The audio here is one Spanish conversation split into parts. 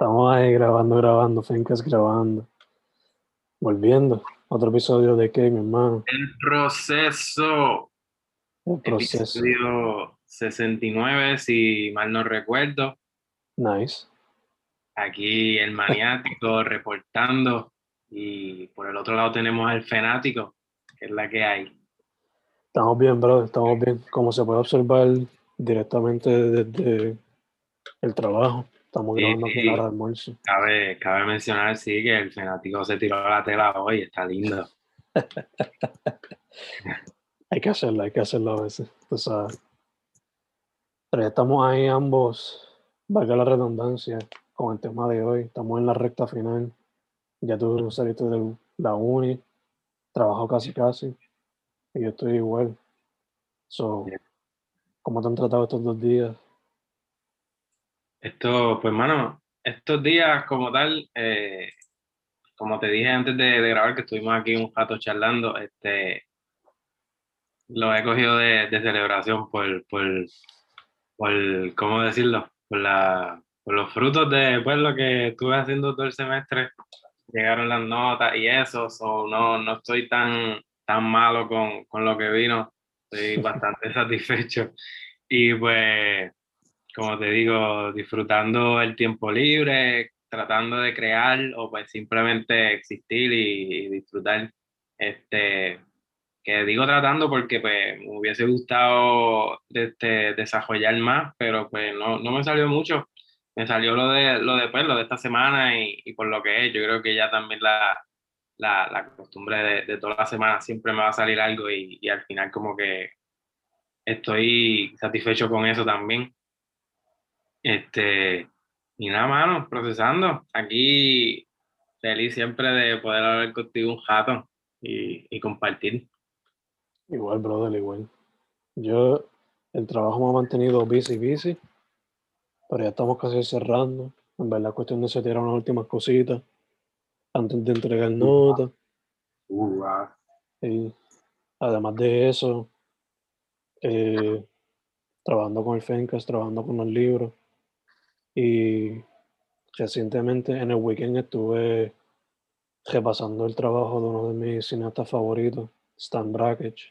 Estamos ahí grabando, grabando, Fencas grabando. Volviendo. Otro episodio de qué, mi hermano. El proceso. El proceso. Episodio 69, si mal no recuerdo. Nice. Aquí el maniático reportando. Y por el otro lado tenemos al fanático, que es la que hay. Estamos bien, bro, estamos bien. Como se puede observar directamente desde el trabajo. Estamos Sí, grabando aquí la hora de almuerzo. Cabe, cabe mencionar, sí, que el fanático se tiró la tela hoy, está lindo. Hay que hacerlo, hay que hacerlo a veces. tú sabes. Pero ya estamos ahí ambos, valga la redundancia, con el tema de hoy. Estamos en la recta final. Ya tú saliste de la uni, trabajo casi casi, y yo estoy igual. So. ¿Cómo te han tratado estos dos días? Esto, pues, mano, estos días como tal, eh, como te dije antes de, de grabar, que estuvimos aquí un rato charlando, este, lo he cogido de, de celebración por, por, por, ¿cómo decirlo? Por, la, por los frutos de pues, lo que estuve haciendo todo el semestre. Llegaron las notas y eso, so, no, no estoy tan, tan malo con, con lo que vino, estoy bastante satisfecho. Y pues, como te digo, disfrutando el tiempo libre, tratando de crear o pues simplemente existir y, y disfrutar. Este, que digo tratando porque pues me hubiese gustado este, desarrollar más, pero pues no, no me salió mucho. Me salió lo de, lo de, pues, lo de esta semana y, y por lo que es, yo creo que ya también la, la, la costumbre de, de toda la semana siempre me va a salir algo y, y al final como que estoy satisfecho con eso también. Este, y nada, mano, procesando. Aquí feliz siempre de poder hablar contigo un rato y, y compartir. Igual, brother, igual. Yo, el trabajo me ha mantenido busy, busy, pero ya estamos casi cerrando. En verdad, cuestión de setear unas últimas cositas antes de entregar notas. Uh. Y además de eso, eh, trabajando con el Fencas, trabajando con los libros. Y recientemente en el weekend estuve repasando el trabajo de uno de mis cineastas favoritos, Stan Brakhage.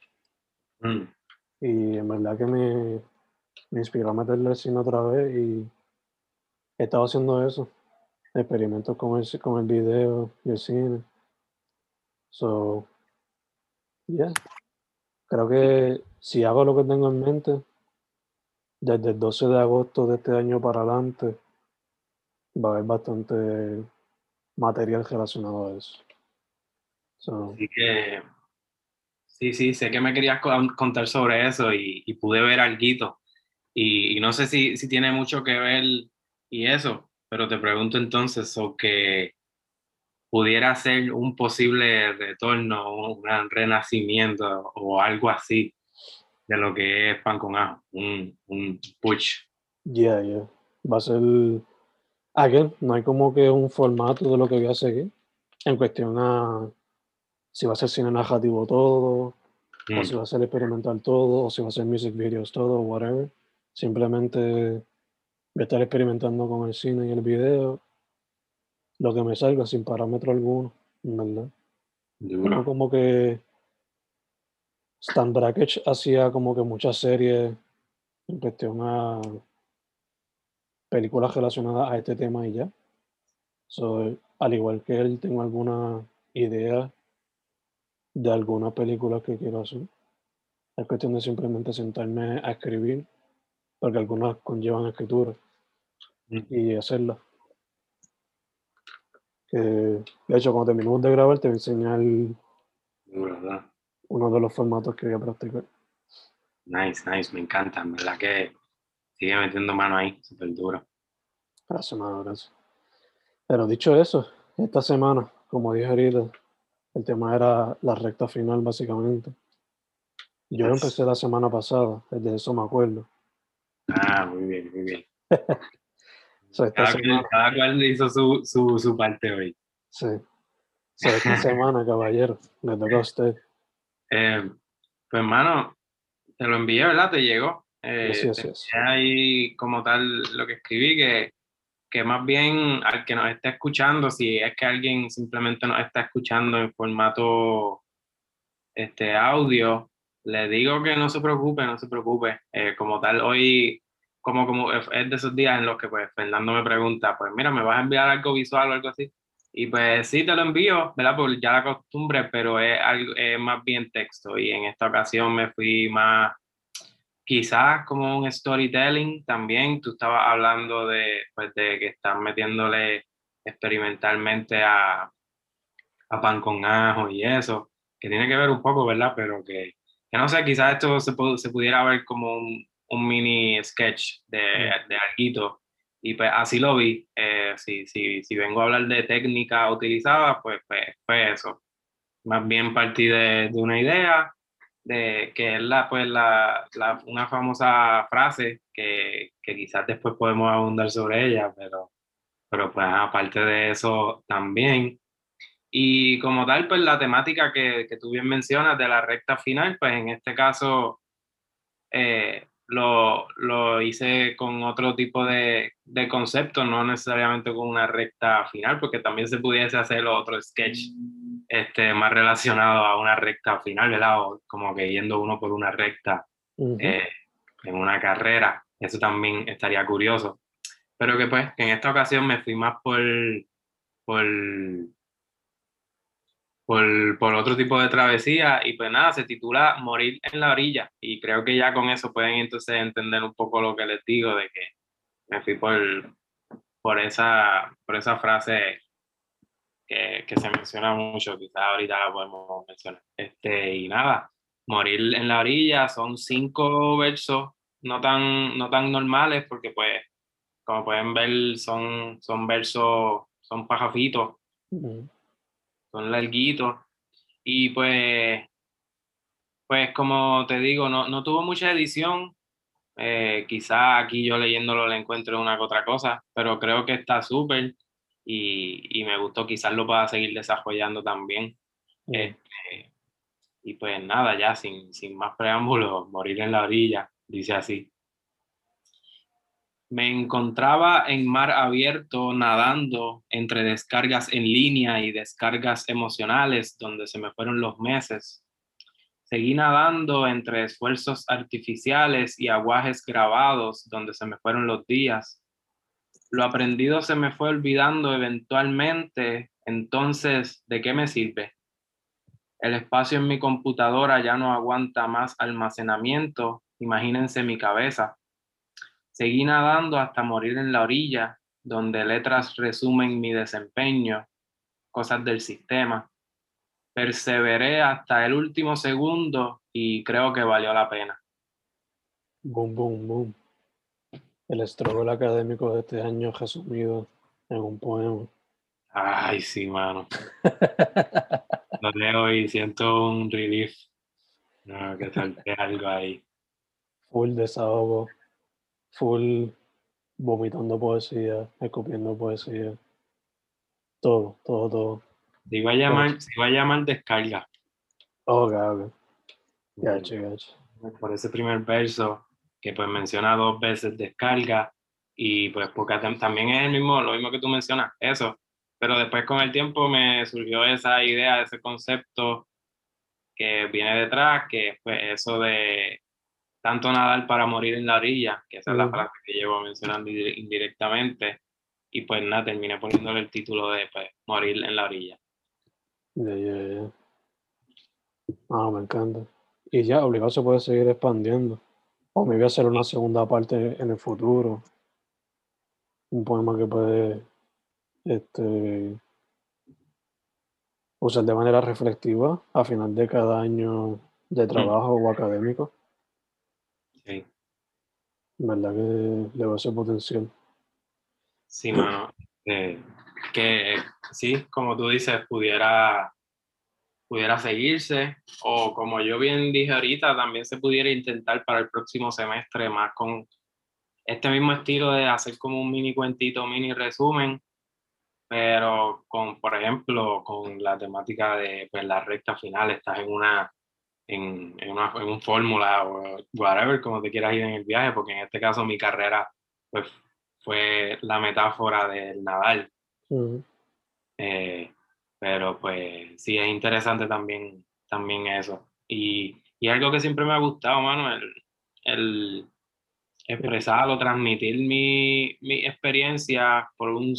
Mm, Y en verdad que me, me inspiró a meterle al cine otra vez y he estado haciendo eso. Experimentos con el, con el video y el cine. So, yeah. Creo que si hago lo que tengo en mente, desde el 12 de agosto de este año para adelante, va a haber bastante material relacionado a eso. So, Así que, sí, sí, sé que me querías con- contar sobre eso y, y pude ver algo. Y, y no sé si, si tiene mucho que ver y eso, pero te pregunto entonces, o que pudiera ser un posible retorno, un renacimiento o algo así de lo que es pan con ajo, un, un push. Yeah, yeah. Va a ser. Again, no hay como que un formato de lo que voy a seguir. En cuestión a si va a ser cine narrativo todo, Mm, o si va a ser experimental todo, o si va a ser music videos todo, whatever. Simplemente voy a estar experimentando con el cine y el video. Lo que me salga sin parámetro alguno, en verdad. No duro. como que Stan Brakhage hacía como que muchas series en cuestión a películas relacionadas a este tema y ya. So, al igual que él, tengo alguna idea de alguna película que quiero hacer. Es cuestión de simplemente sentarme a escribir, porque algunas conllevan escritura, Mm, y hacerla. Que, de hecho, cuando terminemos de grabar, te voy a enseñar ¿verdad? Uno de los formatos que voy a practicar. Nice, nice, me encanta, en verdad que sigue metiendo mano ahí, súper duro. Gracias, mano, gracias. Pero dicho eso, esta semana, como dije ahorita, el tema era la recta final, básicamente. Yo Yes. empecé la semana pasada, de eso me acuerdo. Ah, muy bien, muy bien. So, esta Cada cual, semana, cada cual hizo su, su, su parte hoy. sí. So, esta semana, caballero, le toca a usted. Eh, pues, hermano, te lo envié, ¿verdad? Te llegó. Eh, yes. envié ahí como tal lo que escribí, que que más bien al que nos esté escuchando, si es que alguien simplemente nos está escuchando en formato este, audio, le digo que no se preocupe, no se preocupe. Eh, como tal, hoy, como, como es de esos días en los que pues Fernando me pregunta, pues mira, ¿me vas a enviar algo visual o algo así? Y pues sí, te lo envío, ¿verdad? Por ya la costumbre, pero es, algo, es más bien texto. Y en esta ocasión me fui más quizás como un storytelling también. Tú estabas hablando de, pues, de que estás metiéndole experimentalmente a, a pan con ajo y eso, que tiene que ver un poco, ¿verdad? Pero que, que no sé, quizás esto se, se pudiera ver como un, un mini sketch de, de alguito. Y pues así lo vi. Eh, si, si, si, vengo a hablar de técnica utilizada, pues, pues, pues eso. Más bien partí de, de una idea de que es la, pues, la, la, una famosa frase que, que, quizás después podemos abundar sobre ella, pero, pero pues aparte de eso también. Y como tal, pues la temática que, que tú bien mencionas de la recta final, pues en este caso eh, lo, lo, hice con otro tipo de, de, concepto, no necesariamente con una recta final, porque también se pudiese hacer otro sketch este, más relacionado a una recta final, ¿verdad? O como que yendo uno por una recta eh, en una carrera, eso también estaría curioso. Pero que pues, que en esta ocasión me fui más por, por por, por, otro tipo de travesía y pues nada, se titula Morir en la orilla. Y creo que ya con eso pueden entonces entender un poco lo que les digo de que me fui por, por, esa, por esa frase que, que se menciona mucho, quizás ahorita la podemos mencionar. Este, y nada, Morir en la orilla son cinco versos no tan, no tan normales porque pues como pueden ver son, son versos, son pajafitos son larguitos. Y pues, pues como te digo, no, no tuvo mucha edición. Eh, quizá aquí yo leyéndolo le encuentro una que otra cosa, pero creo que está súper y, y, me gustó, quizás lo pueda seguir desarrollando también. Este, y pues nada, ya sin, sin más preámbulos, morir en la orilla, dice así. Me encontraba en mar abierto nadando entre descargas en línea y descargas emocionales donde se me fueron los meses. Seguí nadando entre esfuerzos artificiales y aguajes grabados donde se me fueron los días. Lo aprendido se me fue olvidando eventualmente, entonces, ¿de qué me sirve? El espacio en mi computadora ya no aguanta más almacenamiento, imagínense mi cabeza. Seguí nadando hasta morir en la orilla, donde letras resumen mi desempeño, cosas del sistema. Perseveré hasta el último segundo y creo que valió la pena. Boom, boom, boom. El estrogol académico de este año resumido en un poema. Ay, sí, mano. Lo leo y siento un relief. No, que salte algo ahí. Full desahogo full vomitando poesía, escupiendo poesía. Todo, todo, todo. Se iba a llamar, se iba a llamar descarga. Oh, ok, Gacho, gacho. Por ese primer verso, que pues menciona dos veces descarga, y pues porque también es el mismo, lo mismo que tú mencionas, eso. Pero después con el tiempo me surgió esa idea, ese concepto que viene detrás, que pues eso de tanto nadar para morir en la orilla, que esa es la frase que llevo mencionando indirectamente, y pues nada, terminé poniéndole el título de pues, Morir en la orilla. Ya, ya, ya. Ah, me encanta. Y ya, obligado se puede seguir expandiendo. O me voy a hacer una segunda parte en el futuro. Un poema que puede este, usar de manera reflexiva a final de cada año de trabajo o académico. ¿Verdad que le a ser potencial? Sí, mano. Eh, que sí, como tú dices, pudiera, pudiera seguirse, o como yo bien dije ahorita, también se pudiera intentar para el próximo semestre más con este mismo estilo de hacer como un mini cuentito, mini resumen, pero con, por ejemplo, con la temática de pues, la recta final, estás en una en, en, una, en un fórmula o whatever, como te quieras ir en el viaje, porque en este caso mi carrera pues, fue la metáfora del Nadal. Ujú. Eh, pero pues sí, es interesante también, también eso. Y, y algo que siempre me ha gustado, mano, el, el expresar o transmitir mi, mi experiencia por un,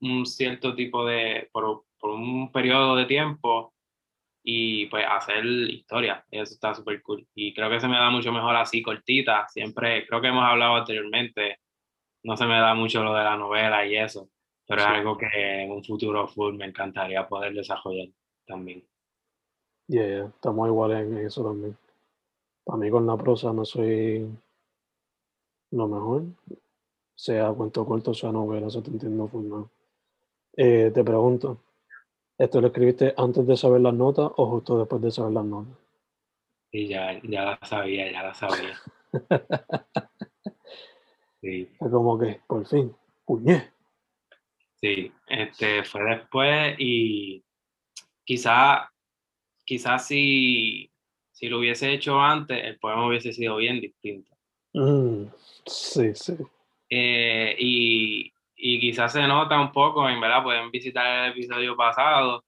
un cierto tipo de, por, por un periodo de tiempo y pues hacer historia. Eso está súper cool. Y creo que se me da mucho mejor así, cortita. Siempre, creo que hemos hablado anteriormente, no se me da mucho lo de la novela y eso, pero Sí. es algo que en un futuro full me encantaría poder desarrollar también. Yeah, yeah, estamos iguales en eso también. Para mí con la prosa no soy lo mejor, sea cuento corto, sea novela, eso te entiendo full, ¿no? Eh, te pregunto, ¿esto lo escribiste antes de saber las notas o justo después de saber las notas? Y ya, ya la sabía, ya la sabía. Sí, Es como que, por fin, puñé. sí, este fue después y quizá, quizá si, si lo hubiese hecho antes, el poema hubiese sido bien distinto. Mm, sí, sí. Eh, y, y quizás se nota un poco, en verdad, pueden visitar el episodio pasado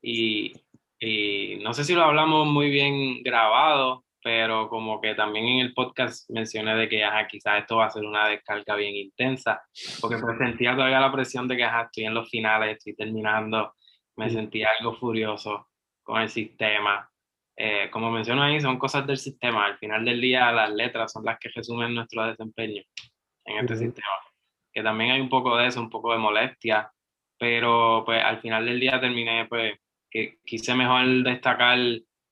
y, y no sé si lo hablamos muy bien grabado, pero como que también en el podcast mencioné de que ajá, quizás esto va a ser una descarga bien intensa, porque pues sentía todavía la presión de que ajá, estoy en los finales, estoy terminando, me sentía algo furioso con el sistema. Eh, como menciono ahí, son cosas del sistema. Al final del día, las letras son las que resumen nuestro desempeño en este Ujú. sistema. Que también hay un poco de eso, un poco de molestia, pero pues al final del día terminé, pues, que quise mejor destacar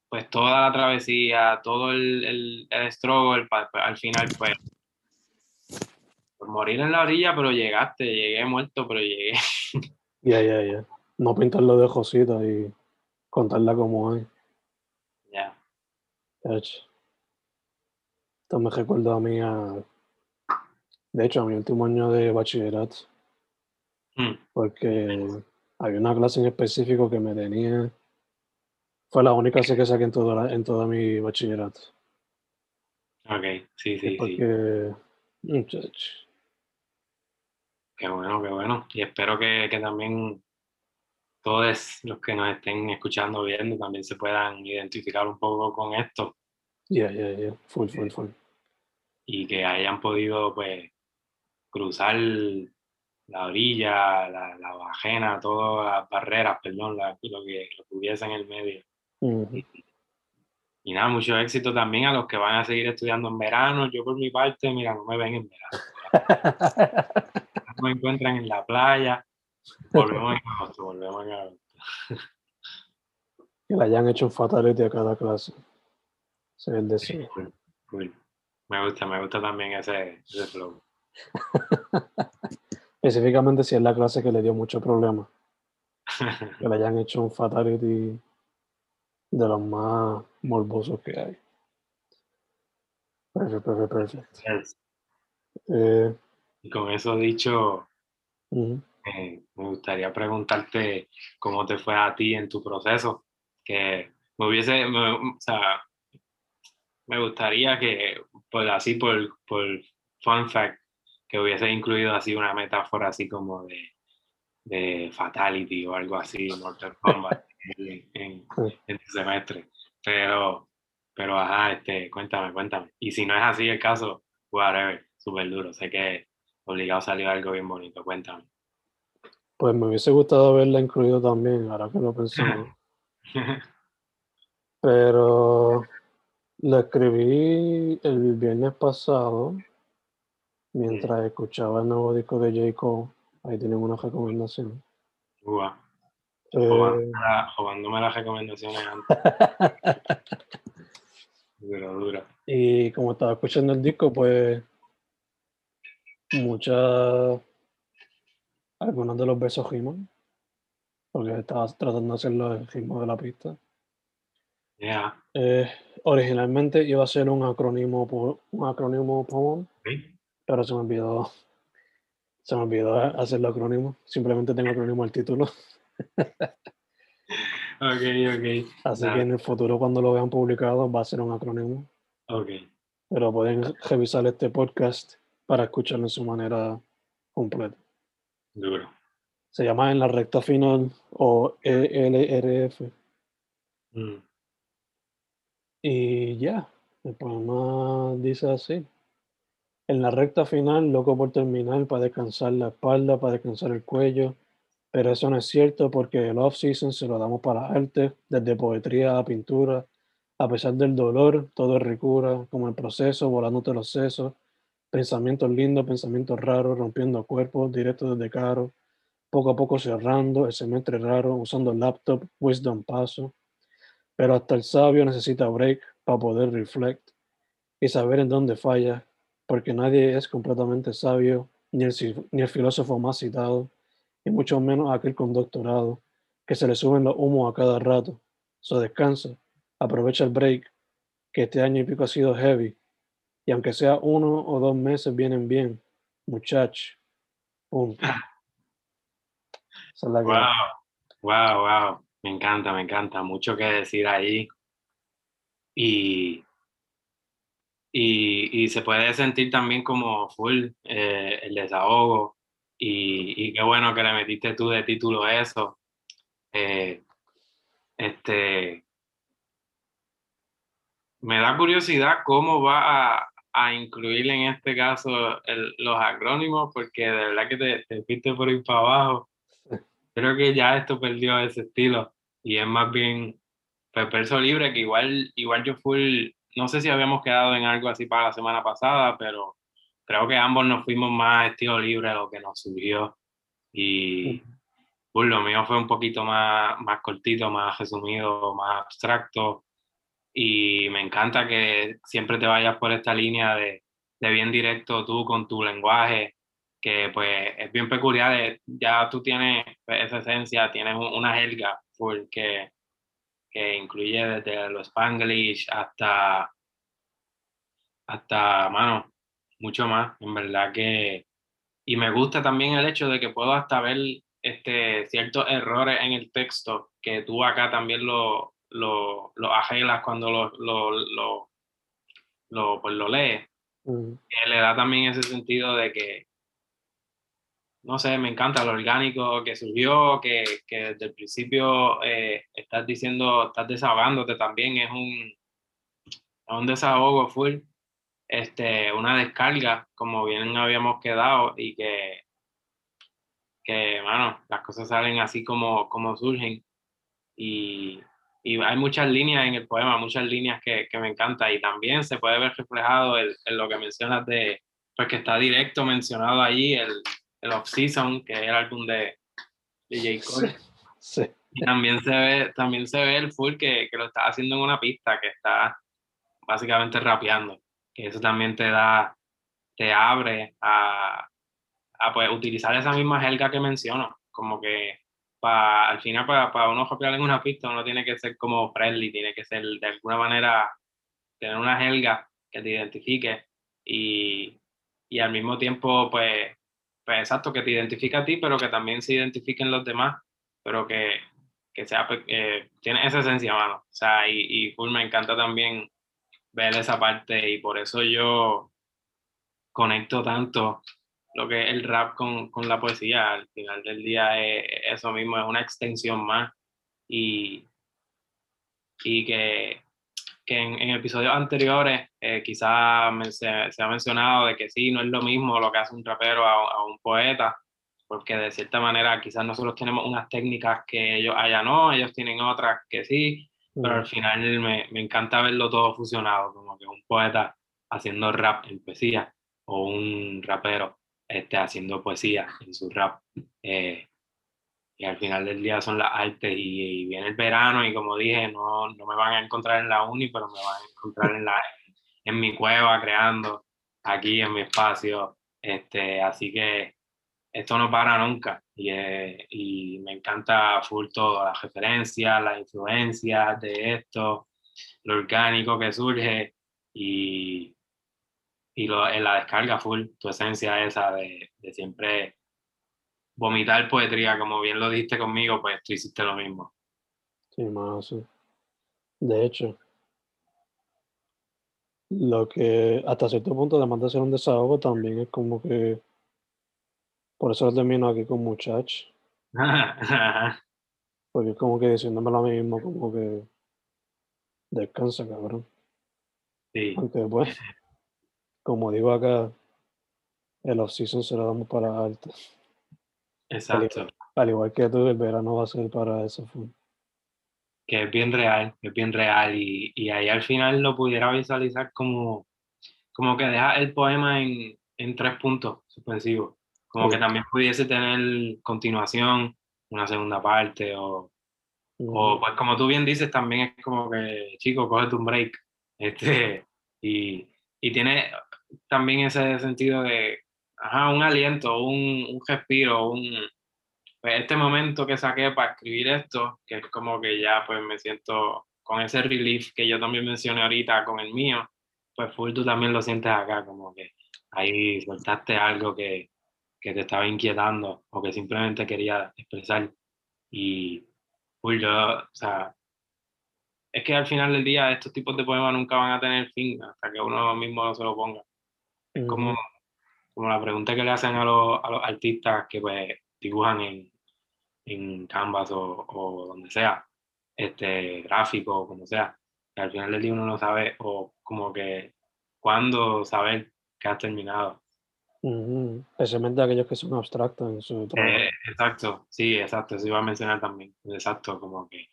pues toda la travesía, todo el, el, el struggle, pa- pa- al final pues por morir en la orilla, pero llegaste, llegué muerto, pero llegué. Ya, ya, ya. No pintarlo de Josita y contarla como hay. ya. Esto me recuerda a mí a, de hecho, a mi último año de bachillerato, Mm, porque había una clase en específico que me tenía, fue la única clase que saqué en todo, la- en todo mi bachillerato. ok, sí, sí, sí. Porque, muchacho, Qué bueno, qué bueno. Y espero que, que también todos los que nos estén escuchando, viendo, también se puedan identificar un poco con esto ya, ya, ya, full, full, full. y que hayan podido, pues, cruzar la orilla, la, la bajena, todas las barreras, perdón, la- lo, que, lo que hubiese en el medio. Ujú. Y nada, mucho éxito también a los que van a seguir estudiando en verano. Yo por mi parte, mira, no me ven en verano. No me encuentran en la playa. Volvemos en agosto, volvemos en agosto. que le hayan hecho un fatality a cada clase. Ese es el deseo. Cool, cool. Me gusta, me gusta también ese, ese flow. Específicamente si es la clase que le dio mucho problema. Que le hayan hecho un fatality de los más morbosos que hay. Perfecto, perfecto, perfecto. Yes. Eh, Y con eso dicho, eh, me gustaría preguntarte cómo te fue a ti en tu proceso. Que me hubiese, me- o sea, me gustaría que, por así, por, por fun fact, que hubiese incluido así una metáfora así como de, de Fatality o algo así, Mortal Kombat, en, en, en tu semestre. Pero, pero ajá, este, cuéntame, cuéntame. Y si no es así el caso, whatever, súper duro. Sé que obligado salió algo bien bonito, cuéntame. Pues me hubiese gustado haberla incluido también, ahora que lo pensamos. Pero la escribí el viernes pasado, mientras escuchaba el nuevo disco de J. Cole. Ahí tienen una recomendación. Ua, Eh, robándome las recomendaciones antes. Duro, duro. y como estaba escuchando el disco, pues muchas, algunos de los versos riman, porque estaba tratando de hacerlo el ritmo de la pista. Ya, Eh, originalmente iba a ser un acrónimo, un acrónimo poem, ok. Pero se me olvidó, se me olvidó hacer el acrónimo. Simplemente tengo acrónimo al título. Ok, ok. Así que en el futuro, cuando lo vean publicado, va a ser un acrónimo. Ok, Pero pueden revisar este podcast para escucharlo en su manera completo. Duro. Se llama En la recta final o ELRF. Mm. Y ya, el poema dice así. En la recta final, loco por terminar, para descansar la espalda, para descansar el cuello. Pero eso no es cierto porque el off-season se lo damos para arte, desde poesía a pintura. A pesar del dolor, todo es ricura, como el proceso, volándote los sesos. Pensamientos lindos, pensamientos raros, rompiendo cuerpos, directo desde caro. Poco a poco cerrando, el semestre raro, usando laptop, wisdom paso. Pero hasta el sabio necesita break para poder reflect y saber en dónde falla, porque nadie es completamente sabio, ni el, ni el filósofo más citado, y mucho menos aquel con doctorado, que se le suben los humos a cada rato. So descansa, aprovecha el break, que este año y pico ha sido heavy, y aunque sea uno o dos meses vienen bien, muchacho. Punto. wow, wow, wow. Me encanta, me encanta. Mucho que decir ahí. Y, y, se puede sentir también como full eh, el desahogo. Y, qué bueno que le metiste tú de título eso. Eh, este, me da curiosidad cómo va a, a incluir en este caso los acrónimos, porque de verdad que te, te fuiste por ir para abajo. Creo que ya esto perdió ese estilo y es más bien pues, verso libre, que igual, igual yo fui, no sé si habíamos quedado en algo así para la semana pasada, pero creo que ambos nos fuimos más estilo libre de lo que nos surgió. Y pues, lo mío fue un poquito más, más cortito, más resumido, más abstracto. Y me encanta que siempre te vayas por esta línea de, de bien directo tú con tu lenguaje, que pues es bien peculiar. Ya tú tienes esa esencia, tienes una jerga porque que incluye desde los Spanglish hasta, hasta, mano, mucho más, en verdad que, y me gusta también el hecho de que puedo hasta ver este, ciertos errores en el texto que tú acá también lo, lo, lo arreglas cuando lo, lo, lo, lo, pues lo lees. Mm. Que le da también ese sentido de que, no sé, me encanta lo orgánico que surgió, que, que desde el principio eh, estás diciendo, estás desahogándote también, es un, un desahogo full, este, una descarga, como bien habíamos quedado, y que, que, bueno, las cosas salen así como, como surgen. Y, y hay muchas líneas en el poema, muchas líneas que, que me encantan, y también se puede ver reflejado en, lo que mencionas de, pues que está directo mencionado ahí, el, el Off Season, que es el álbum de, de J. Cole. Sí. Y también se ve, también se ve el full que, que, lo está haciendo en una pista, que está básicamente rapeando. Que eso también te da, te abre a, a pues, utilizar esa misma jerga que menciono. Como que pa, al final para, para uno rapear en una pista uno tiene que ser como friendly, tiene que ser de alguna manera tener una jerga que te identifique y, y al mismo tiempo pues pues exacto, que te identifique a ti, pero que también se identifiquen los demás, pero que, que sea, pues, eh, tiene esa esencia, mano. O sea, y, y full me encanta también ver esa parte y por eso yo conecto tanto lo que es el rap con, con la poesía. Al final del día es eso mismo, es una extensión más y, y que que en, en episodios anteriores eh, quizás se, se, ha mencionado de que sí, no es lo mismo lo que hace un rapero a, a, un poeta, porque de cierta manera quizás nosotros tenemos unas técnicas que ellos allá no, ellos tienen otras que sí, pero al final me, me, encanta verlo todo fusionado, como que un poeta haciendo rap en poesía o un rapero este, haciendo poesía en su rap. Eh, y al final del día son las artes y, y, viene el verano y como dije, no, no me van a encontrar en la uni, pero me van a encontrar en, la, en mi cueva creando, aquí en mi espacio. Este, así que esto no para nunca y, eh, y me encanta full todo, las referencias, las influencias de esto, lo orgánico que surge y, y lo, en la descarga full, tu esencia esa de, de siempre vomitar poesía, como bien lo diste conmigo, pues tú hiciste lo mismo. Sí, más sí. De hecho, lo que hasta cierto punto, además de ser un desahogo, también es como que Por eso lo termino aquí con muchacho. Porque es como que diciéndome lo mismo, como que descansa, cabrón. Sí. Aunque pues, como digo acá, el off-season se lo damos para alto. Exacto. Al igual que tú, el verano va a ser para eso. full. que es bien real, es bien real y, y ahí al final lo pudiera visualizar como, como que deja el poema en, en tres puntos suspensivos, como Sí. que también pudiese tener continuación, una segunda parte o, o pues como tú bien dices también es como que chico, cógete un break este, y, y tiene también ese sentido de ajá, un aliento, un, un respiro, un, pues este momento que saqué para escribir esto, que es como que ya pues me siento con ese relief que yo también mencioné ahorita con el mío, pues full tú también lo sientes acá, como que ahí soltaste algo que, que te estaba inquietando o que simplemente quería expresar y full yo, o sea, es que al final del día estos tipos de poemas nunca van a tener fin hasta que uno mismo no se lo ponga. Es como. Como la pregunta que le hacen a los, a los artistas que pues dibujan en, en Canvas o, o donde sea, este, gráfico o como sea, que al final del día uno no sabe o como que cuándo saber que has terminado. Ujú. Especialmente aquellos que son abstractos en su. Eh, exacto, sí, exacto, eso iba a mencionar también, exacto, como que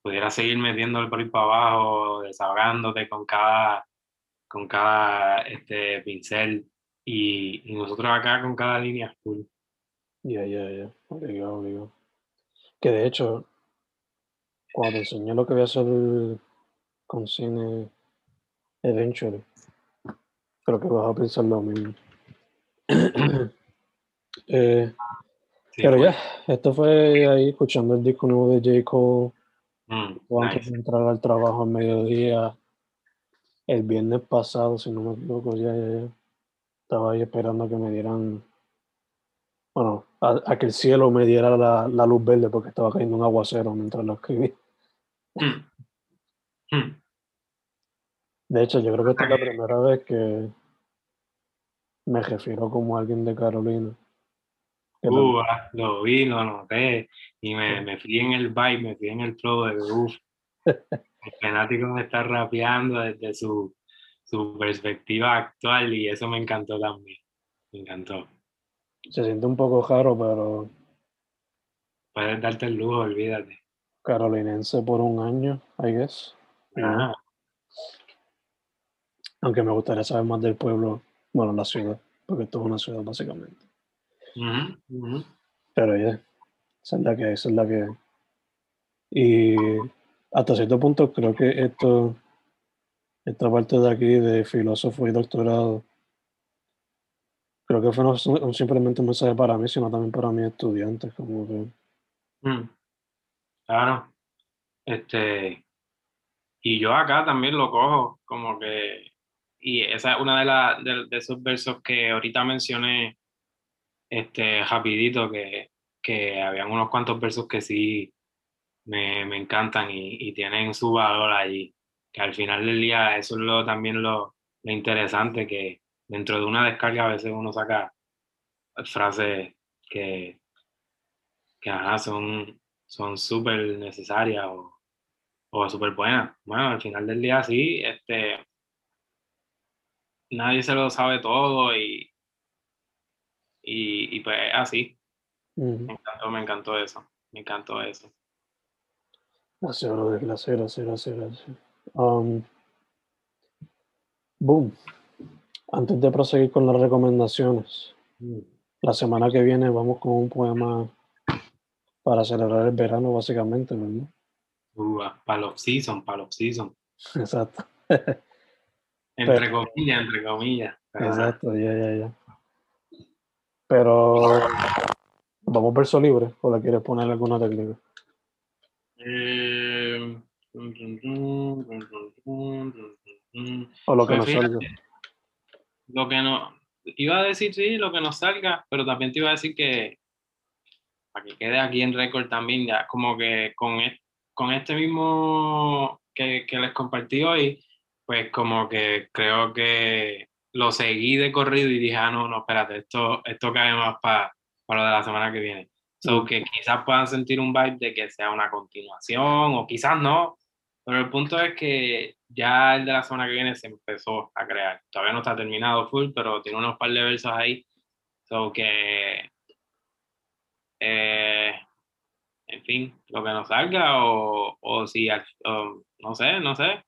pudieras seguir metiéndole por ahí para abajo, desahogándote con cada, con cada este, pincel y, y nosotros acá con cada línea full. Ya, ya, ya. Obligado, obligado. Que de hecho, cuando te enseñé lo que voy a hacer con cine eventually, creo que vas a pensar lo mismo. Eh, Sí, pero ya, esto fue ahí escuchando el disco nuevo de J. Cole, Mm, antes nice. de entrar al trabajo al mediodía, el viernes pasado, si no me equivoco, ya, ya, ya. Estaba ahí esperando que me dieran, bueno, a, a que el cielo me diera la, la luz verde porque estaba cayendo un aguacero mientras lo escribí. Mm. Mm. De hecho, yo creo que esta es la primera vez que me refiero como alguien de Carolina. Uh, ah, lo vi, lo noté y me, me fui en el vibe, me fui en el flow de uff, el fanático me está rapeando desde su, su perspectiva actual y eso me encantó también, me encantó. se siente un poco raro, pero Puedes darte el lujo, olvídate. carolinense por un año, I guess. Ah, Aunque me gustaría saber más del pueblo, bueno, la ciudad, porque esto es una ciudad básicamente. ujú, ujú. Pero ya, esa es la que hay, esa es la que hay. Y hasta cierto punto creo que esto, esta parte de aquí de filósofo y doctorado, creo que fue no simplemente un mensaje para mí, sino también para mis estudiantes, como que Mm, Claro, este, y yo acá también lo cojo, como que, y esa es una de, las de, esos versos que ahorita mencioné, este, rapidito, que, que habían unos cuantos versos que sí me, me encantan y tienen su valor allí, que al final del día eso es lo, también lo, lo interesante, que dentro de una descarga a veces uno saca frases que, que ajá, son son súper necesarias o, o súper buenas. Bueno, al final del día sí, este, nadie se lo sabe todo y, y, y pues así. Me encantó, me encantó eso. Me encantó eso. Gracias, brother, gracias, gracias, gracias, gracias. Um, boom. Antes de proseguir con las recomendaciones, la semana que viene vamos con un poema para celebrar el verano, básicamente, ¿verdad? Uh, para los season, para los season. Exacto. Entre comillas, entre comillas. Exacto, ya, ya, ya. Pero, ¿vamos verso libre o le quieres poner alguna técnica? Eh, O lo que Pues nos fíjate, salga. lo que no, iba a decir sí, lo que nos salga, pero también te iba a decir que, para que quede aquí en récord también, ya como que con, e- con este mismo que, que les compartí hoy, pues como que creo que lo seguí de corrido y dije, ah, no, no, espérate, esto, esto cae más para lo de la semana que viene. So que quizás puedan sentir un vibe de que sea una continuación o quizás no, pero el punto es que ya el de la semana que viene se empezó a crear. Todavía no está terminado full, pero tiene unos par de versos ahí. So que, eh, en fin, lo que nos salga o, o si, no sé, no sé.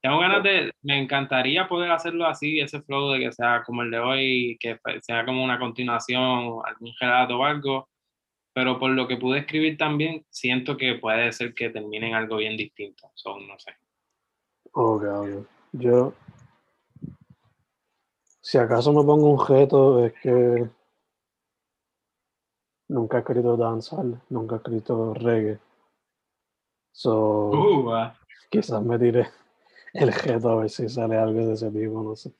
Tengo ganas de, me encantaría poder hacerlo así, ese flow de que sea como el de hoy, que sea como una continuación, algún relato o algo pero por lo que pude escribir también, siento que puede ser que terminen algo bien distinto. Son, no sé. Ok, ok. Yo, si acaso me pongo un reto, es que nunca he escrito dancehall, nunca he escrito reggae. So, uh, ah. quizás me tire el reto a ver si sale algo de ese tipo, no sé.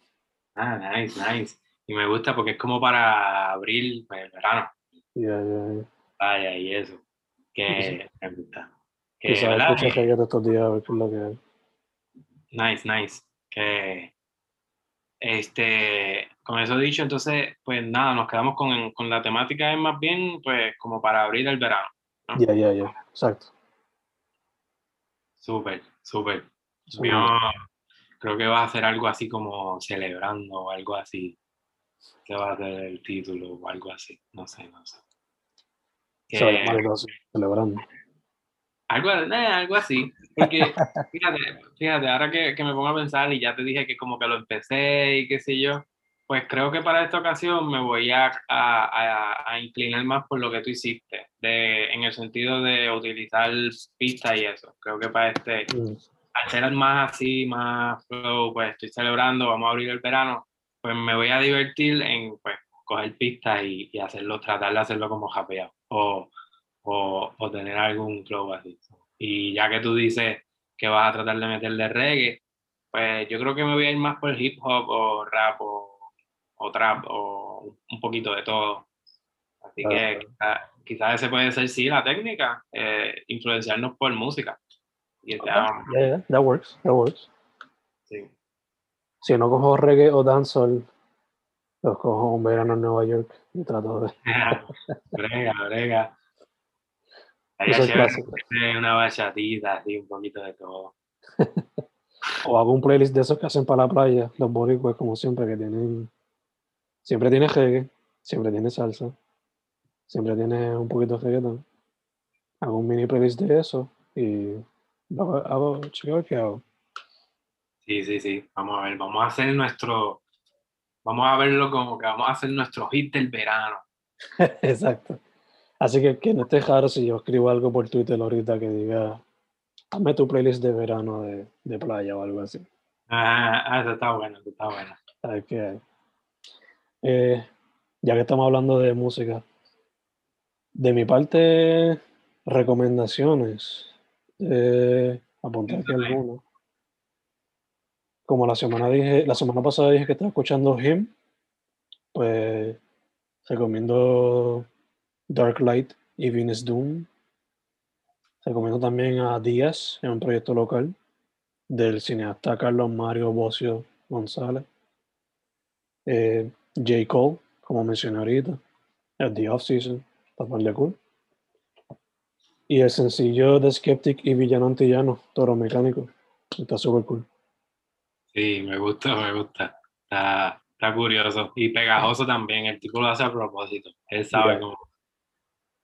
Ah, nice, nice. Y me gusta porque es como para abril, pues, verano. Yeah, yeah, yeah. Vaya, y eso. Que me gusta. Que, escuché reggae estos días a ver qué es lo que hay. Nice, nice. Que este, con eso dicho, entonces, pues nada, nos quedamos con, con la temática es más bien, pues, como para abrir el verano. Ya, ya, ya, exacto. Súper, súper. creo que va a ser algo así como celebrando o algo así. Que va a ser el título o algo así. No sé, no sé. Celebrando. Algo, eh, algo así. Porque, fíjate, fíjate, ahora que, que, me pongo a pensar y ya te dije que como que lo empecé y qué sé yo, pues creo que para esta ocasión me voy a, a, a inclinar más por lo que tú hiciste, de, en el sentido de utilizar pistas y eso. Creo que para este, mm. al ser más así, más flow, pues estoy celebrando, vamos a abrir el verano, pues me voy a divertir en pues coger pistas y, y hacerlo, tratar de hacerlo como japeado. O, o, o tener algún flow así. Y ya que tú dices que vas a tratar de meterle reggae, pues yo creo que me voy a ir más por hip hop o rap o, o trap o un poquito de todo. Así que quizás ese puede ser sí la técnica, eh, influenciarnos por música. Y yeah, yeah, that works, that works. Sí. Si no cojo reggae o dancehall, los cojo un verano en Nueva York y trato de... brega, brega una bachatita, así, un poquito de todo. o hago un playlist de esos que hacen para la playa, los boricuas, como siempre, que tienen. Siempre tiene reggae, siempre tiene salsa, siempre tiene un poquito de reggaeton. Hago un mini playlist de eso y hago, hago qué hago. Sí, sí, sí. Vamos a ver, vamos a hacer nuestro. Vamos a verlo como que vamos a hacer nuestro hit del verano. Exacto. Así que que no esté si yo escribo algo por Twitter ahorita que diga, hazme tu playlist de verano de, de playa o algo así. Ah, ah, eso está bueno, eso está bueno. Que, eh, ya que estamos hablando de música, de mi parte, recomendaciones. Eh, apuntar aquí alguno. Como la semana la semana pasada dije que estaba escuchando Him, pues recomiendo Dark Light y Venus Doom. Recomiendo también a Díaz, en un proyecto local del cineasta Carlos Mario Bocio González. Eh, J. Cole, como mencioné ahorita, el The Off Season, de cool. Y el sencillo de Skeptic y Villano Antillano, Toro Mecánico, está súper cool. Sí, me gusta, me gusta. Está, está, curioso y pegajoso también. El tipo lo hace a propósito. Él sabe cómo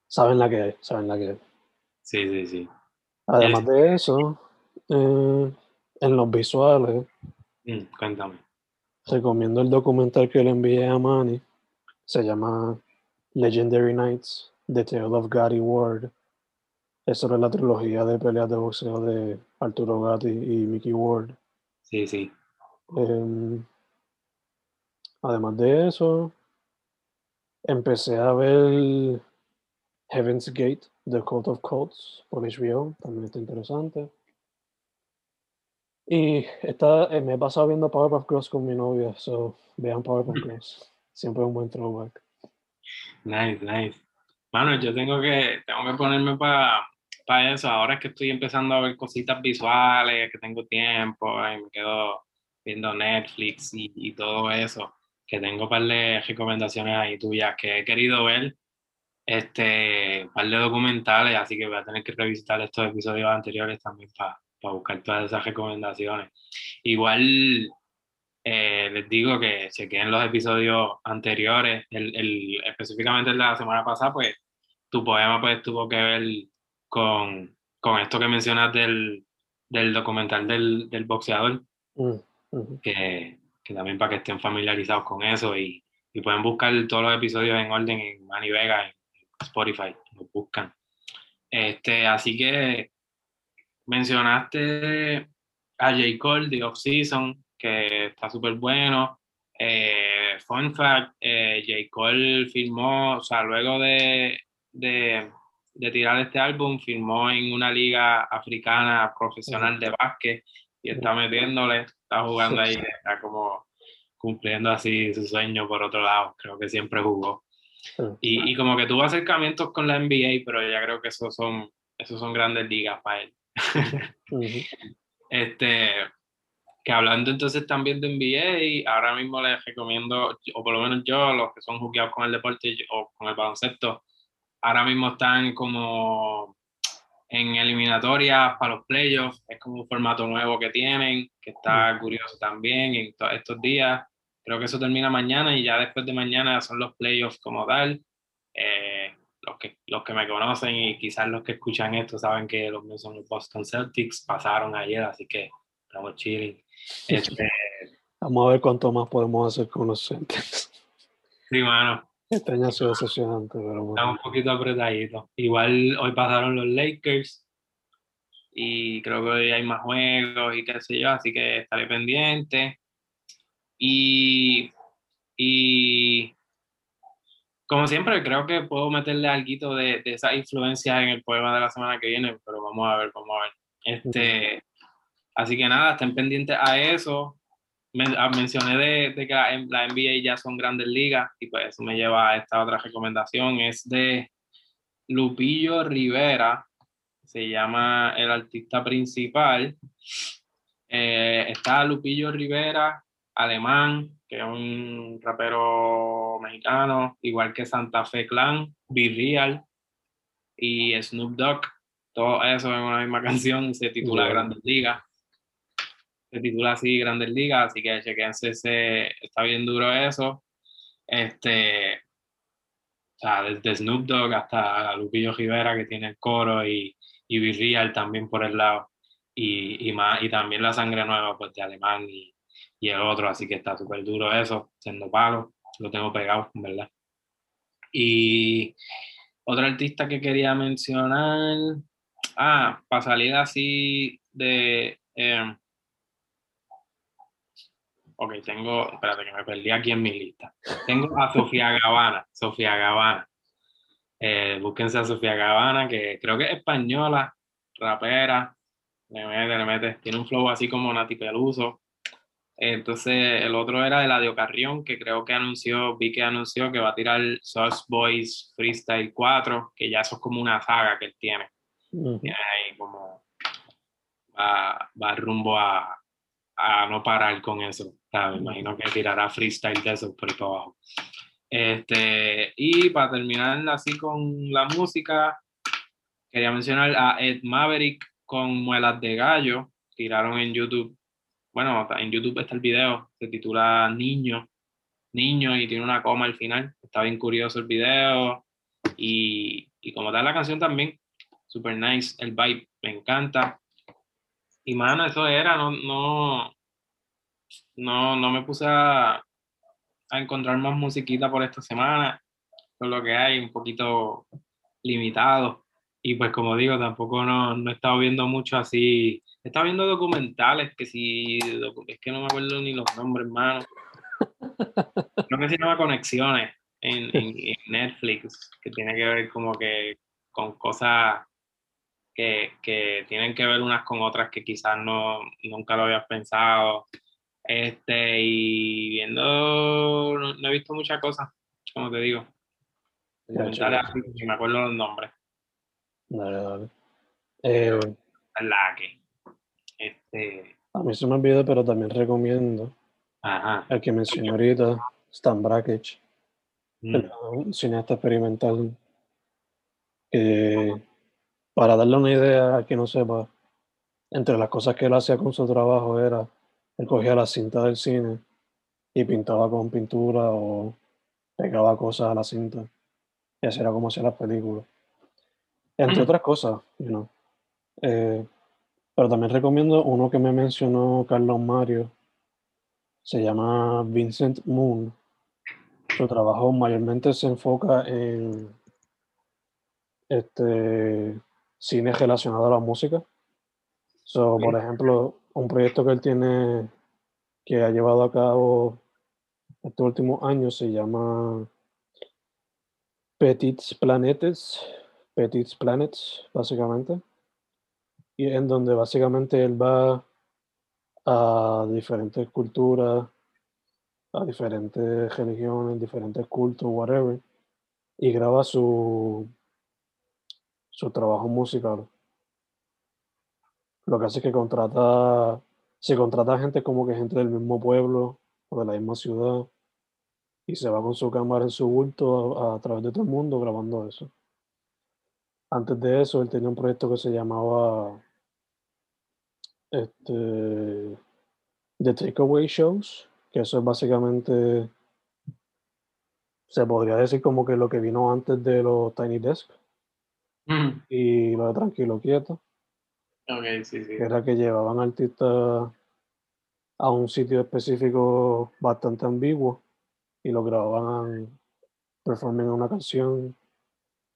saben la que hay, saben la que hay. Sí, sí, sí. Además de eso, eh, en los visuales, mm, cuéntame. Recomiendo el documental que le envié a Manny. Se llama Legendary Nights, The Tale of Gatti Ward. Es sobre la trilogía de peleas de boxeo de Arturo Gatti y Mickey Ward. Sí, sí. Em, además de eso, empecé a ver Heaven's Gate, The Code of Codes por HBO, también está interesante. Y está, eh, me he pasado viendo Powerpuff Girls con mi novia, so vean Powerpuff Girls. Siempre un buen throwback. Nice, nice. Mano, yo tengo que, tengo que ponerme para para eso. Ahora es que estoy empezando a ver cositas visuales, que tengo tiempo y me quedo viendo Netflix y, y todo eso, que tengo un par de recomendaciones ahí tuyas que he querido ver, este, un par de documentales, así que voy a tener que revisitar estos episodios anteriores también para buscar todas esas recomendaciones. Igual eh, les digo que chequen los episodios anteriores, el, el, específicamente el de la semana pasada, pues tu poema pues tuvo que ver con, con esto que mencionas del, del documental del, del boxeador, mm, que, que, también para que estén familiarizados con eso y, y, pueden buscar todos los episodios en orden en Manny Vega, en Spotify, lo buscan. Este, así que mencionaste a J. Cole, The Off Season, que está súper bueno. Eh, fun fact, eh, J. Cole firmó, o sea, luego de, de, de, tirar este álbum, firmó en una liga africana profesional de básquet y está metiéndole, está jugando ahí, está como cumpliendo así su sueño por otro lado, creo que siempre jugó. Y, y, como que tuvo acercamientos con la NBA, pero ya creo que esos son, esos son grandes ligas para él. este, que hablando entonces también de NBA, ahora mismo les recomiendo, o por lo menos yo, los que son jugueados con el deporte o con el baloncesto, ahora mismo están como en eliminatorias para los playoffs, es como un formato nuevo que tienen, que está curioso también en estos días. Creo que eso termina mañana y ya después de mañana son los playoffs como tal. Eh, los, que, los que me conocen y quizás los que escuchan esto saben que los míos son los Boston Celtics, pasaron ayer, así que estamos chilling. Este, Vamos a ver cuánto más podemos hacer con los Celtics. Sí, mano. Este año sido decepcionante, pero bueno. Está un poquito apretadito. Igual hoy pasaron los Lakers y creo que hoy hay más juegos y qué sé yo, así que estaré pendiente. Y, y como siempre, creo que puedo meterle algo de, de esas influencias en el poema de la semana que viene, pero vamos a ver, vamos a ver. Este, Así que nada, estén pendientes a eso. Ah, mencioné de, de, que la, la, NBA ya son grandes ligas y pues eso me lleva a esta otra recomendación. Es de Lupillo Rivera, se llama el artista principal. Eh, está Lupillo Rivera, alemán, que es un rapero mexicano, igual que Santa Fe Clan, Be Real y Snoop Dogg. Todo eso en una misma canción, se titula Grandes Ligas se titula así Grandes Ligas, así que chequense, se, está bien duro eso. Este, o sea, desde Snoop Dogg hasta Lupillo Rivera que tiene el coro y, y Virreal también por el lado. Y, y, más, y también la sangre nueva pues de Alemán y, y el otro, así que está súper duro eso, siendo palo, lo tengo pegado, ¿verdad? Y otro artista que quería mencionar, ah, para salir así de, eh, Ok, tengo, espérate que me perdí aquí en mi lista. Tengo a Sofía Gavana, Sofía Gavana. Eh, búsquense a Sofía Gavana, que creo que es española, rapera, le mete, le mete, tiene un flow así como Nati Peluso. Entonces, el otro era de la de Carrión, que creo que anunció, vi que anunció que va a tirar Sauce Boys Freestyle 4, que ya eso es como una saga que él tiene. Tiene ahí como, va, va rumbo a, a no parar con eso. Me imagino que tirará freestyle de eso por ahí para abajo. Este, y para terminar así con la música, quería mencionar a Ed Maverick con Muelas de Gallo. Tiraron en YouTube, bueno, en YouTube está el video, se titula Niño, Niño y tiene una coma al final. Está bien curioso el video y, y como tal la canción también, super nice, el vibe me encanta. Y mano, eso era, no, no, no, no me puse a, a encontrar más musiquita por esta semana, con lo que hay, un poquito limitado. Y pues como digo, tampoco no, no he estado viendo mucho así. He estado viendo documentales que si, es que no me acuerdo ni los nombres, hermano. Creo que se llama Conexiones en, en, en Netflix, que tiene que ver como que con cosas que, que, tienen que ver unas con otras que quizás no, nunca lo habías pensado. Este, y viendo, no, he visto muchas cosas, como te digo. me acuerdo los nombres. Dale, dale. Eh, la que. Este, A mí se me olvidó, pero también recomiendo Ajá. el que mencioné ahorita, Stan Brakhage, Mm. un cineasta experimental que, para darle una idea a quien no sepa, entre las cosas que él hacía con su trabajo era, él cogía la cinta del cine y pintaba con pintura o pegaba cosas a la cinta. Y así era como hacía las películas. Entre otras cosas, you know. Eh, pero también recomiendo uno que me mencionó Carlos Mario. Se llama Vincent Moon. Su trabajo mayormente se enfoca en este cine relacionado a la música. So, por ejemplo, un proyecto que él tiene que ha llevado a cabo estos últimos años se llama Petits Planetes, Petits Planets, básicamente. Y en donde básicamente él va a diferentes culturas, a diferentes religiones, diferentes cultos, whatever, y graba su, su trabajo musical. Lo que hace es que contrata, se contrata gente como que gente del mismo pueblo o de la misma ciudad y se va con su cámara en su bulto a, a través de todo el mundo grabando eso. Antes de eso, él tenía un proyecto que se llamaba este, The Takeaway Shows, que eso es básicamente, se podría decir como que lo que vino antes de los Tiny Desk Mm. y lo de Tranquilo Quieto, Ok, sí, sí. que era que llevaban artistas a un sitio específico bastante ambiguo y lo grababan performing una canción.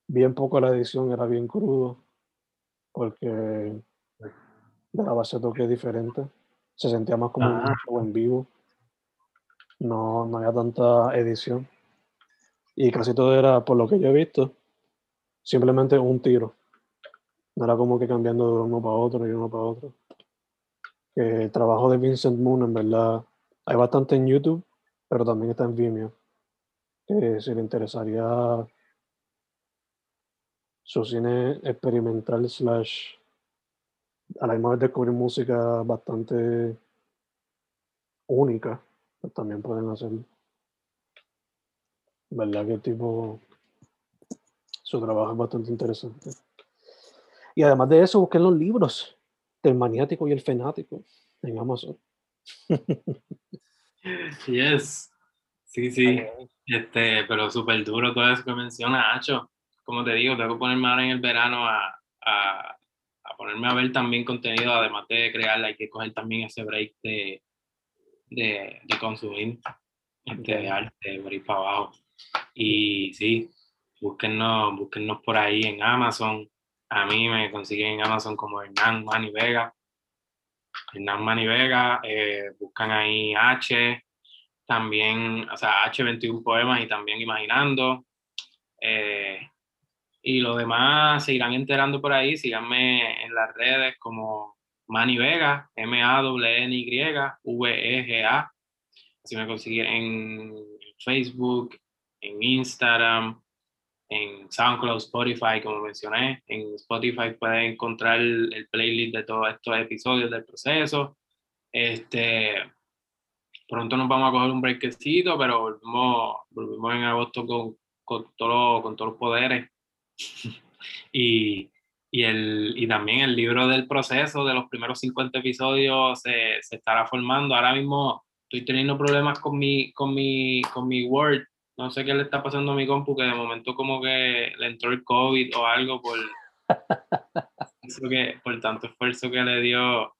Bien poco la edición, era bien crudo, porque grababa ese toque diferente. Se sentía más como un Ajá. show en vivo. No, no había tanta edición. Y casi todo era, por lo que yo he visto, simplemente un tiro. No era como que cambiando de uno para otro y uno para otro. Que el trabajo de Vincent Moon, en verdad, hay bastante en YouTube, pero también está en Vimeo. Que si le interesaría su cine experimental slash a la misma vez descubrir música bastante única, pues también pueden hacerlo. ¿Verdad que tipo su trabajo es bastante interesante? Y además de eso, busquen los libros del maniático y el fanático en Amazon. Yes. Sí, sí. Este, pero súper duro todo eso que menciona Hacho. Como te digo, tengo que ponerme ahora en el verano a, a, a ponerme a ver también contenido, además de crearla, hay que coger también ese break de, de, de consumir este Ya. arte por para abajo. Y sí, búsquennos, búsquennos por ahí en Amazon. A mí me consiguen en Amazon como Hernán Mani Vega. Hernán Mani Vega, eh, buscan ahí H, también, o sea, H21 Poemas y también Imaginando. Eh, y lo demás se irán enterando por ahí. Síganme en las redes como Manny Vega, M-A-N-Y, V-E-G-A. Así me consiguen en Facebook, en Instagram, en SoundCloud, Spotify, como mencioné. En Spotify pueden encontrar el, playlist de todos estos episodios del proceso. Este, pronto nos vamos a coger un breakcito, pero volvemos, volvemos en agosto con, con, todo, con todos los poderes. y, y, el, y también el libro del proceso de los primeros 50 episodios se, se estará formando. Ahora mismo estoy teniendo problemas con mi, con mi, con mi Word. No sé qué le está pasando a mi compu, que de momento como que le entró el COVID o algo por, eso que, por tanto esfuerzo que le dio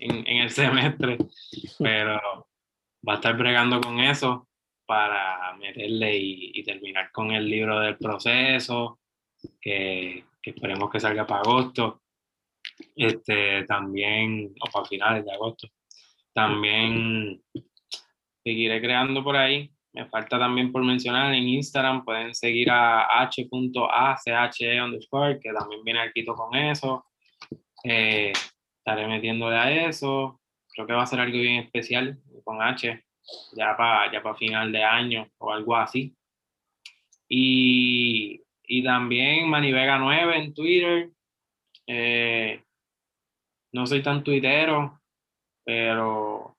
en, en el semestre. Pero va a estar bregando con eso para meterle y, y, terminar con el libro del proceso, que, que, esperemos que salga para agosto, este, también, o para finales de agosto. También seguiré creando por ahí. Me falta también por mencionar en Instagram, pueden seguir a h.ache underscore, que también viene aquí con eso. Eh, estaré metiéndole a eso. Creo que va a ser algo bien especial con H, ya para ya pa final de año o algo así. Y, y también Manivega 9 en Twitter. Eh, no soy tan tuitero, pero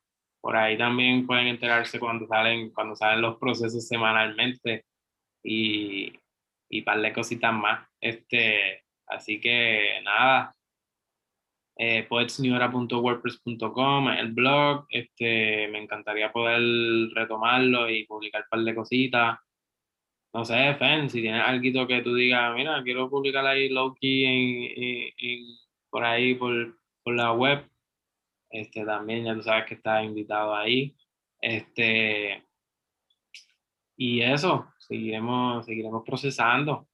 por ahí también pueden enterarse cuando salen, cuando salen los procesos semanalmente y, y par de cositas más. Este, así que nada, eh, poetsniora.wordpress.com, el blog, este, me encantaría poder retomarlo y publicar par de cositas. No sé, Fen, si tienes algo que tú digas, mira, quiero publicar ahí Loki en, en, por ahí, por, por, la web, este, también ya tú sabes que estás invitado ahí. Este, y eso, seguiremos, seguiremos procesando.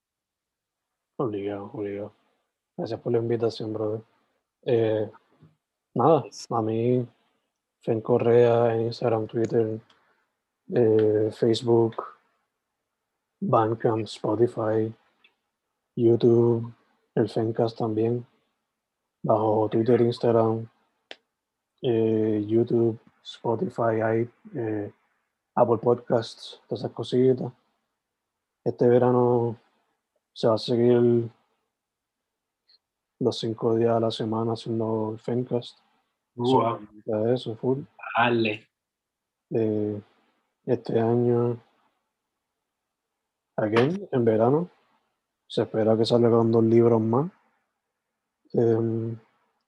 Obligado, obligado. Gracias por la invitación, brother. Eh, nada, a mí, Fen Correa en Instagram, Twitter, eh, Facebook, Bandcamp, Spotify, YouTube, el Fencast también, bajo Twitter, Instagram, eh, YouTube, Spotify, eh, Apple Podcasts, todas esas cositas. Este verano se va a seguir los cinco días a la semana haciendo el Fencast. eso, full. Dale. Eh, este año again, en verano. Se espera que salgan dos libros más. Em,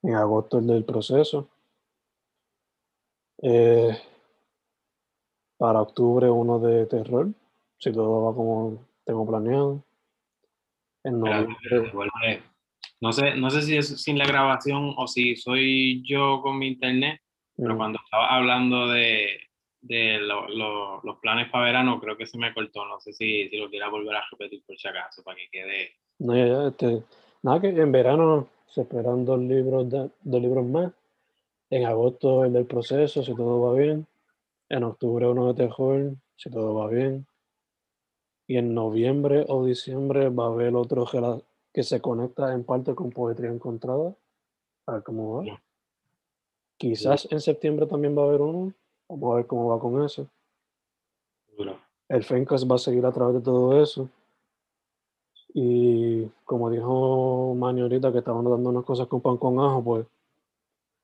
en agosto el del proceso. Eh, para octubre uno de terror, si todo va como tengo planeado. En noviembre. No sé, no sé si es sin la grabación o si soy yo con mi internet, pero mm. cuando estaba hablando de, de los planes para verano, creo que se me cortó. No sé si, si lo quiera volver a repetir por si acaso, para que quede. No, ya, ya, este, nada que en verano se esperan dos libros, de, dos libros más. En agosto el del proceso, si todo va bien. En octubre uno de terror, si todo va bien. Y en noviembre o diciembre va a haber otro que se conecta en parte con poetría encontrada. A ver cómo va. Quizás en septiembre también va a haber uno Vamos a ver cómo va con eso. El Fencast va a seguir a través de todo eso. Y como dijo Mani ahorita que estaban dando unas cosas con pan con ajo, pues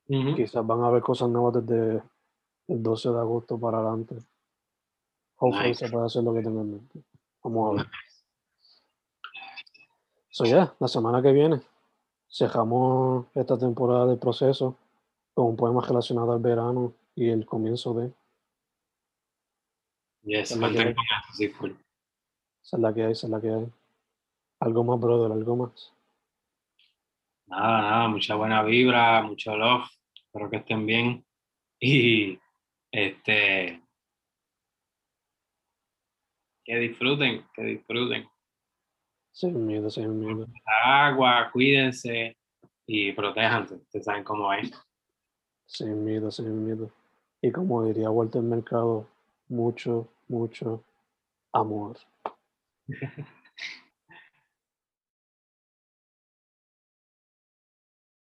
quizás van a haber cosas nuevas desde el 12 de agosto para adelante. Ojalá se puede hacer lo que tengan en mente. Vamos a ver. So ya, la semana que viene cerramos esta temporada del proceso con un poema relacionado al verano y el comienzo de. Yes, esa es la que hay, esa es la que hay. Algo más, brother, algo más. Nada, nada, mucha buena vibra, mucho love. Espero que estén bien. Y este. Que disfruten, que disfruten. Sin miedo, sin miedo. Agua, cuídense y protéjanse. Ustedes saben cómo es. Sin miedo, sin miedo. Y como diría Walter Mercado, mucho, mucho amor.